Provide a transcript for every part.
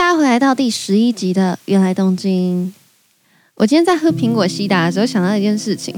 大家回来到第十一集的原来东京。我今天在喝苹果西打的时候想到一件事情，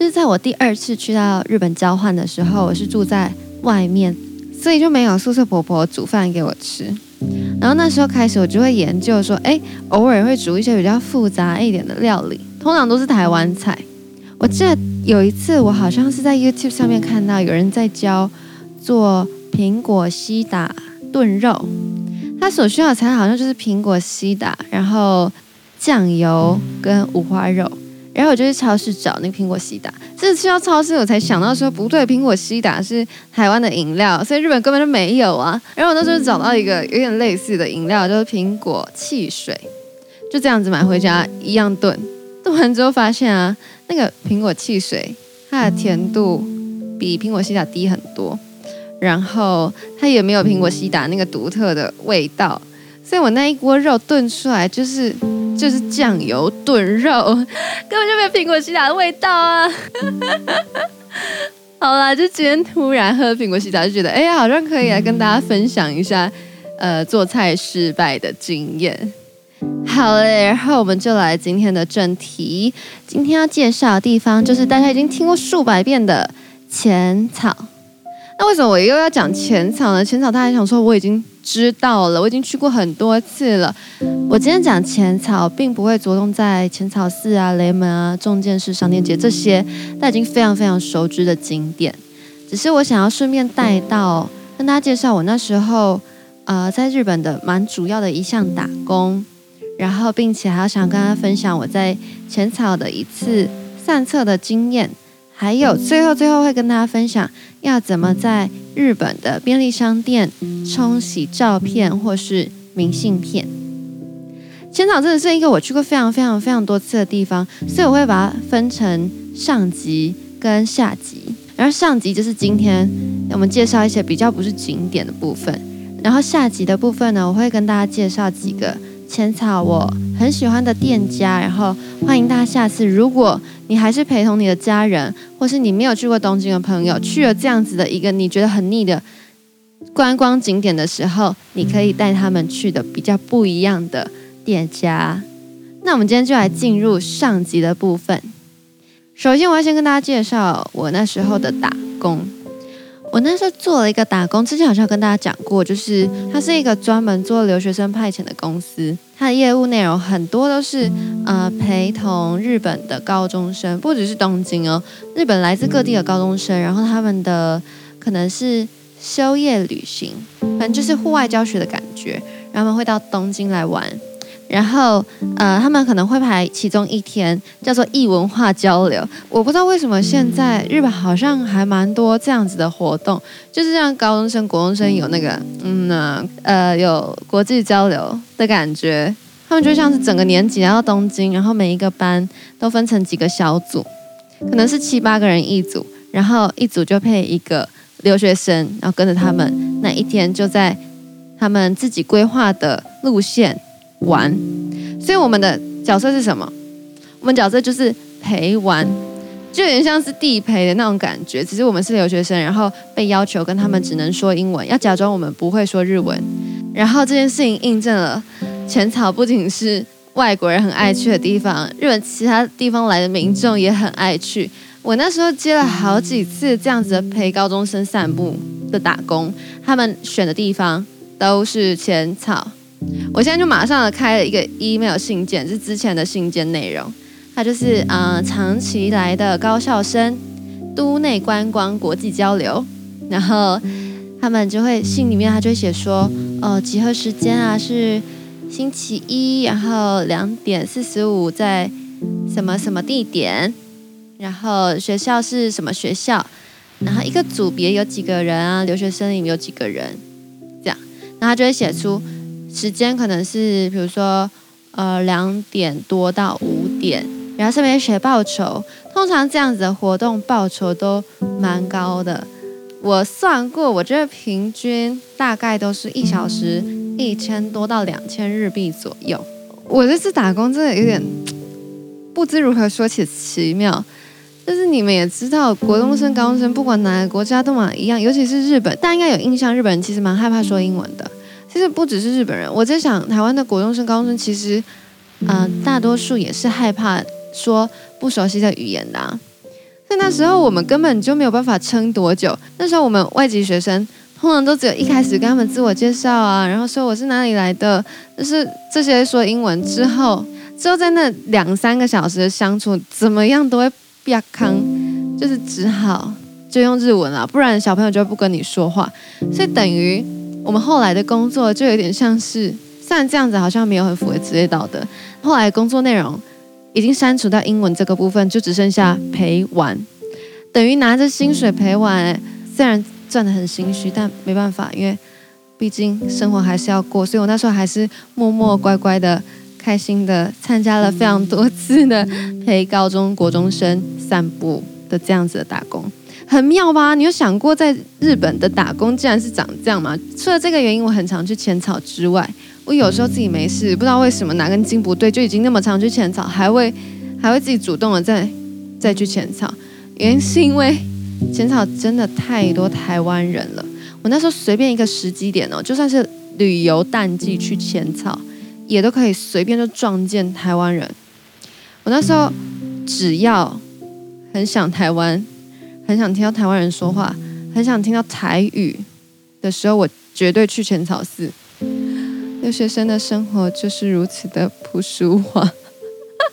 就是在我第二次去到日本交换的时候，我是住在外面，所以就没有宿舍婆婆煮饭给我吃。然后那时候开始，我就会研究说，哎，偶尔会煮一些比较复杂一点的料理，通常都是台湾菜。我记得有一次，我好像是在 YouTube 上面看到有人在教做苹果西打炖肉。他所需要的材料好像就是苹果西打，然后酱油跟五花肉，然后我就去超市找那个苹果西打。这次去到超市，我才想到说不对，苹果西打是台湾的饮料，所以日本根本就没有啊。然后我那时候找到一个有点类似的饮料，就是苹果汽水，就这样子买回家一样炖。炖完之后发现啊，那个苹果汽水它的甜度比苹果西打低很多。然后它也没有苹果西打那个独特的味道，所以我那一锅肉炖出来就是就是酱油炖肉，根本就没有苹果西打的味道啊！好啦，就今天突然喝苹果西打，就觉得哎呀，好像可以来跟大家分享一下，呃，做菜失败的经验。好嘞，然后我们就来今天的正题，今天要介绍的地方就是大家已经听过数百遍的浅草。那为什么我又要讲浅草呢？浅草大家想说我已经知道了，我已经去过很多次了。我今天讲浅草，并不会着重在浅草寺啊、雷门啊、重见寺商店街这些，大家已经非常非常熟知的景点。只是我想要顺便带到，跟大家介绍我那时候呃在日本的蛮主要的一项打工，然后并且还要想跟大家分享我在浅草的一次散策的经验。还有最后最后会跟大家分享要怎么在日本的便利商店冲洗照片或是明信片。浅草真的是一个我去过非常非常非常多次的地方，所以我会把它分成上集跟下集。然后上集就是今天我们介绍一些比较不是景点的部分，然后下集的部分呢，我会跟大家介绍几个。浅草我很喜欢的店家，然后欢迎大家下次，如果你还是陪同你的家人，或是你没有去过东京的朋友，去了这样子的一个你觉得很腻的观光景点的时候，你可以带他们去的比较不一样的店家。那我们今天就来进入上集的部分。首先，我要先跟大家介绍我那时候的打工。我那时候做了一个打工，之前好像跟大家讲过，就是它是一个专门做留学生派遣的公司，它的业务内容很多都是呃陪同日本的高中生，不只是东京哦，日本来自各地的高中生，然后他们的可能是休业旅行，反正就是户外教学的感觉，然后他们会到东京来玩。然后，呃，他们可能会排其中一天叫做异文化交流。我不知道为什么现在日本好像还蛮多这样子的活动，就是让高中生、国中生有那个，嗯呢，呃，有国际交流的感觉。他们就像是整个年级来到东京，然后每一个班都分成几个小组，可能是七八个人一组，然后一组就配一个留学生，然后跟着他们那一天就在他们自己规划的路线。玩，所以我们的角色是什么？我们角色就是陪玩，就有点像是地陪的那种感觉。只是我们是留学生，然后被要求跟他们只能说英文，要假装我们不会说日文。然后这件事情印证了浅草不仅是外国人很爱去的地方，日本其他地方来的民众也很爱去。我那时候接了好几次这样子的陪高中生散步的打工，他们选的地方都是浅草。我现在就马上开了一个 email 信件，是之前的信件内容。他就是呃长期来的高校生，都内观光国际交流。然后他们就会信里面他就会写说，哦、集合时间啊是星期一，然后两点四十五在什么什么地点，然后学校是什么学校，然后一个组别有几个人啊，留学生里面有几个人，这样，然后他就会写出。时间可能是，比如说，呃，两点多到五点，然后上面写报酬，通常这样子的活动报酬都蛮高的。我算过，我觉得平均大概都是一小时一千多到两千日币左右。我这次打工真的有点不知如何说起奇妙，就是你们也知道，国中生、高中生不管哪个国家都嘛一样，尤其是日本，大家应该有印象，日本人其实蛮害怕说英文的。其实不只是日本人，我在想，台湾的国中生、高中生，其实，嗯、大多数也是害怕说不熟悉的语言的、啊。在那时候，我们根本就没有办法撑多久。那时候，我们外籍学生通常都只有一开始跟他们自我介绍啊，然后说我是哪里来的，就是这些说英文之后，之后在那两三个小时的相处，怎么样都会变康，就是只好就用日文了，不然小朋友就不跟你说话。所以等于我们后来的工作就有点像是，虽然这样子好像没有很符合职业道德，后来工作内容。已经删除到英文这个部分，就只剩下陪玩，等于拿着薪水陪玩。虽然赚得很心虚，但没办法，因为毕竟生活还是要过。所以我那时候还是默默乖乖的、开心的参加了非常多次的陪高中国中生散步的这样子的打工，很妙吧？你有想过在日本的打工竟然是长这样吗？除了这个原因，我很常去浅草之外。我有时候自己没事，不知道为什么哪根筋不对，就已经那么常去浅草，还会还会自己主动的再再去浅草。原因是因为浅草真的太多台湾人了。我那时候随便一个时机点哦，就算是旅游淡季去浅草，也都可以随便就撞见台湾人。我那时候只要很想台湾，很想听到台湾人说话，很想听到台语的时候，我绝对去浅草寺。留学生的生活就是如此的朴实化。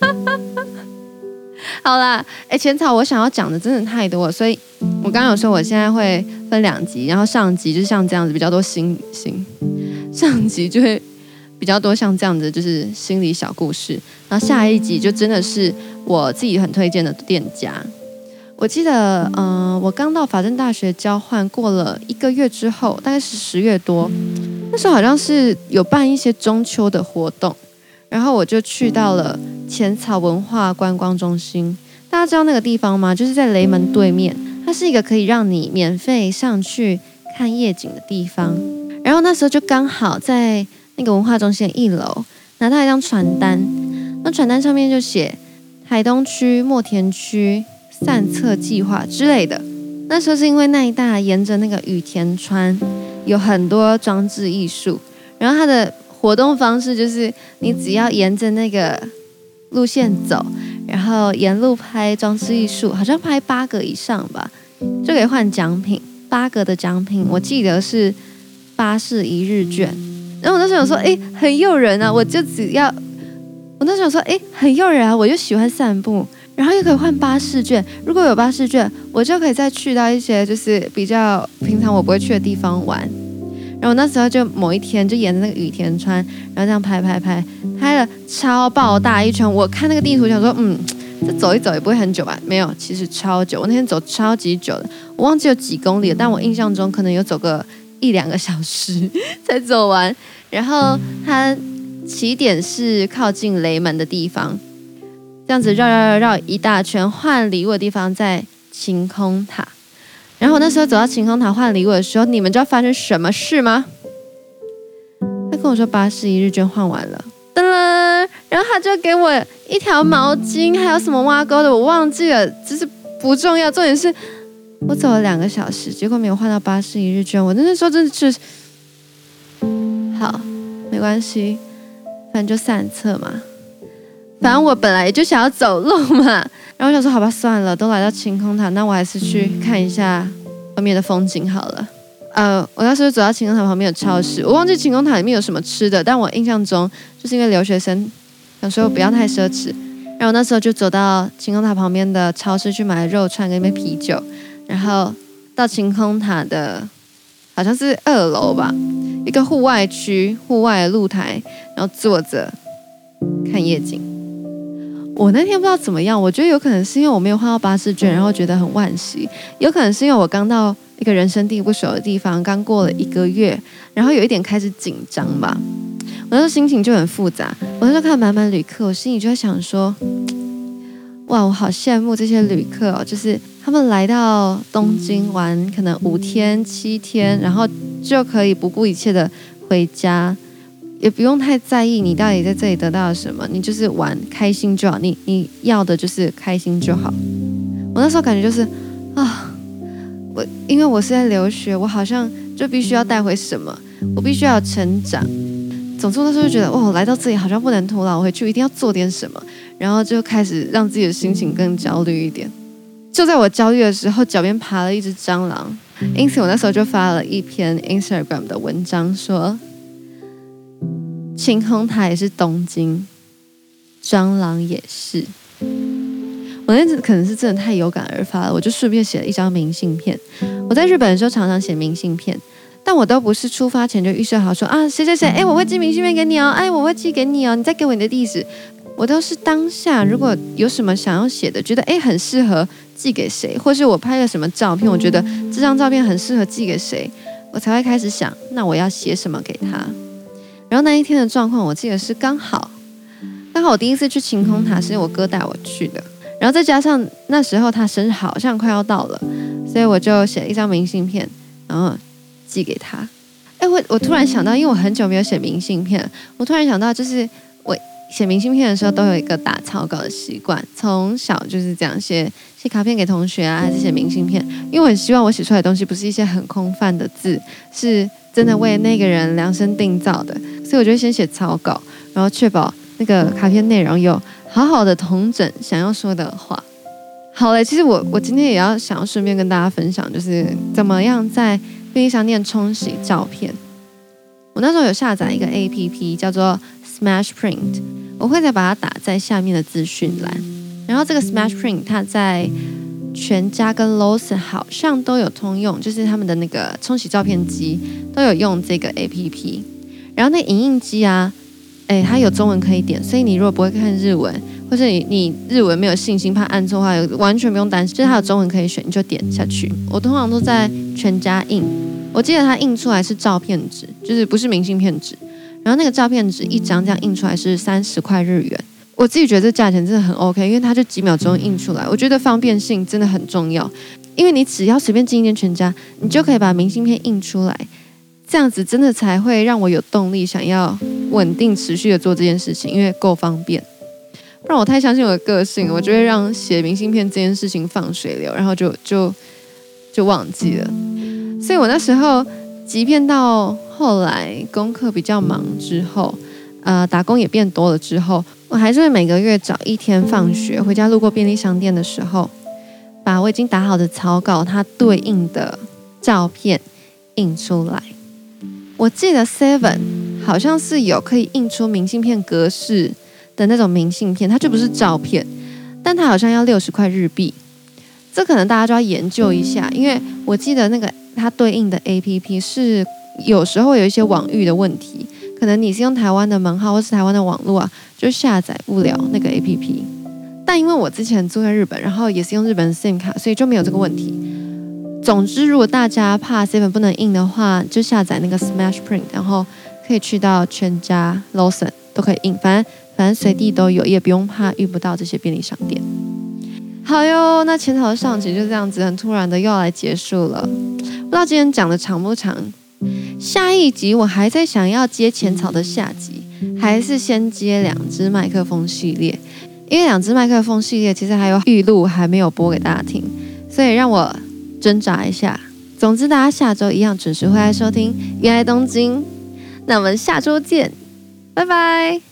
好啦，哎，浅草我想要讲的真的太多了，所以我刚刚有说我现在会分两集，然后上集就像这样子比较多心心，上集就会比较多像这样子就是心理小故事，然后下一集就真的是我自己很推荐的店家。我记得，嗯、我刚到法政大学交换过了一个月之后，大概是十月多。那时候好像是有办一些中秋的活动，然后我就去到了浅草文化观光中心。大家知道那个地方吗？就是在雷门对面，它是一个可以让你免费上去看夜景的地方。然后那时候就刚好在那个文化中心的一楼拿到一张传单，那传单上面就写台东区墨田区散策计划之类的。那时候是因为那一带沿着那个雨田川。有很多装置艺术，然后它的活动方式就是你只要沿着那个路线走，然后沿路拍装置艺术，好像拍八个以上吧，就可以换奖品。八个的奖品，我记得是巴士一日券。然后我那时候想说，哎，很诱人啊！我就只要，我那时候想说，哎，很诱人啊！我就喜欢散步。然后又可以换巴士券，如果有巴士券，我就可以再去到一些就是比较平常我不会去的地方玩。然后那时候就某一天就沿着那个雨田川，然后这样拍拍拍，拍了超爆大一圈。我看那个地图想说，嗯，这走一走也不会很久吧？没有，其实超久。我那天走超级久的，我忘记有几公里了，但我印象中可能有走个一两个小时才走完。然后它起点是靠近雷门的地方。这样子绕绕绕绕一大圈，换礼物的地方在晴空塔。然后我那时候走到晴空塔换礼物的时候，你们知道发生什么事吗？他跟我说巴士一日券换完了，噔噔，然后他就给我一条毛巾，还有什么挖沟的，我忘记了，只是不重要。重点是我走了两个小时，结果没有换到巴士一日券。我那时候真的是，好，没关系，反正就散策嘛。反正我本来就想要走路嘛，然后我想说好吧，算了，都来到晴空塔，那我还是去看一下外面的风景好了。呃，我那时候走到晴空塔旁边的超市，我忘记晴空塔里面有什么吃的，但我印象中就是因为留学生想说不要太奢侈，然后那时候就走到晴空塔旁边的超市去买了肉串跟一杯啤酒，然后到晴空塔的好像是二楼吧，一个户外区，户外的露台，然后坐着看夜景。我那天不知道怎么样，我觉得有可能是因为我没有换到巴士券，然后觉得很惋惜；有可能是因为我刚到一个人生地不熟的地方，刚过了一个月，然后有一点开始紧张吧。我那时候心情就很复杂。我那时候看满满旅客，我心里就在想说：哇，我好羡慕这些旅客哦，就是他们来到东京玩，可能五天七天，然后就可以不顾一切的回家。也不用太在意你到底在这里得到了什么，你就是玩开心就好。你你要的就是开心就好。我那时候感觉就是啊，我因为我是在留学，我好像就必须要带回什么，我必须要成长。总之那时候就觉得，哦，来到这里好像不能徒劳回去，一定要做点什么，然后就开始让自己的心情更焦虑一点。就在我焦虑的时候，脚边爬了一只蟑螂，因此我那时候就发了一篇 Instagram 的文章说，晴空塔也是东京，蟑螂也是。我那次可能是真的太有感而发了，我就顺便写了一张明信片。我在日本的时候常常写明信片。但我都不是出发前就预设好说啊，谁谁谁，哎，我会寄明信片给你哦，哎，我会寄给你哦，你再给我你的地址。我都是当下如果有什么想要写的，觉得哎很适合寄给谁，或是我拍了什么照片，我觉得这张照片很适合寄给谁，我才会开始想，那我要写什么给他。然后那一天的状况，我记得是刚好，刚好我第一次去晴空塔是我哥带我去的，然后再加上那时候他生日好像快要到了，所以我就写了一张明信片，然后。寄给他，哎，我我突然想到，因为我很久没有写明信片，我突然想到，就是我写明信片的时候都有一个打草稿的习惯，从小就是这样写写卡片给同学啊，还是写明信片，因为我很希望我写出来的东西不是一些很空泛的字，是真的为那个人量身定造的，所以我就先写草稿，然后确保那个卡片内容有好好的同整想要说的话。好嘞，其实我我今天也要想要顺便跟大家分享，就是怎么样在。便利商店冲洗照片，我那时候有下载一个 APP 叫做 Smash Print，我会再把它打在下面的资讯栏。然后这个 Smash Print 它在全家跟 Lawson 好像都有通用，就是他们的那个冲洗照片机都有用这个 APP。然后那影印机啊，诶，它有中文可以点，所以你如果不会看日文，或是你你日文没有信心怕按错的话，完全不用担心，就是它有中文可以选，你就点下去。我通常都在全家印，我记得它印出来是照片纸，就是不是明信片纸。然后那个照片纸一张这样印出来是三十块日元，我自己觉得这价钱真的很 OK，因为它就几秒钟印出来。我觉得方便性真的很重要，因为你只要随便进一间全家，你就可以把明信片印出来，这样子真的才会让我有动力想要稳定持续的做这件事情，因为够方便。不然我太相信我的个性，我就会让写明信片这件事情放水流，然后就就就忘记了。所以我那时候，即便到后来功课比较忙之后，呃，打工也变多了之后，我还是会每个月找一天放学回家路过便利商店的时候，把我已经打好的草稿它对应的照片印出来。我记得 Seven 好像是有可以印出明信片格式。的那种明信片，它就不是照片，但它好像要六十块日币，这可能大家就要研究一下，因为我记得那个它对应的 APP 是有时候有一些网域的问题，可能你是用台湾的门号或是台湾的网络啊，就下载不了那个 APP。但因为我之前住在日本，然后也是用日本的 SIM 卡，所以就没有这个问题。总之，如果大家怕 Seven 不能印的话，就下载那个 Smash Print，然后可以去到全家、Lawson 都可以印，反正。反正随地都有，也不用怕遇不到这些便利商店。好哟，那浅草的上集就这样子，很突然的又要来结束了。不知道今天讲的长不长？下一集我还在想要接浅草的下集，还是先接两只麦克风系列？因为两只麦克风系列其实还有预录还没有播给大家听，所以让我挣扎一下。总之，大家下周一样准时回来收听《原来东京》。那我们下周见，拜拜。